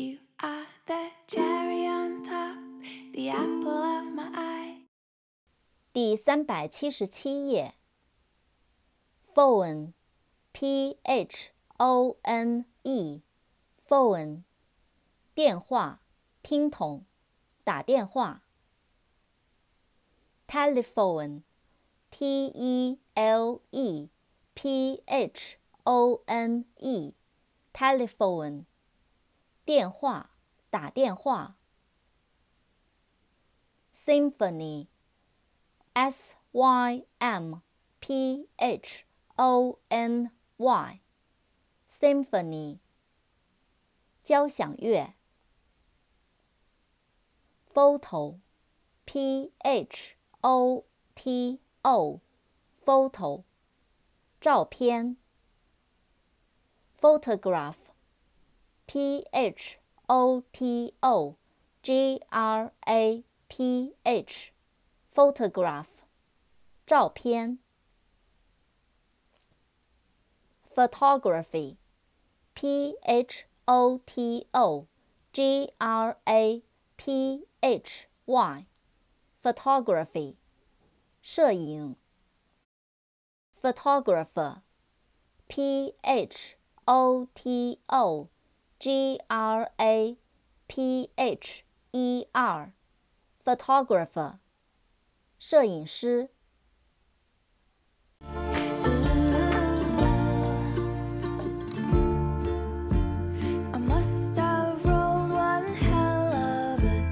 You are the cherry on top, the apple of my eye. 第三百七十七页。phone，p h o n e，phone，电话，听筒，打电话。telephone，t e l e p h o n e，telephone， 电话，打电话。symphony，s y m p h o n y，symphony，交响乐。photo，p h o t o，photo，照片。Photograph photograph，p h o t o g r a p h，photograph，照片。photography, p h o t o g r a p h y, photography, 摄影。photographer, p h o t o G R A P H E R photographer 摄影师。I must have rolled one hell of a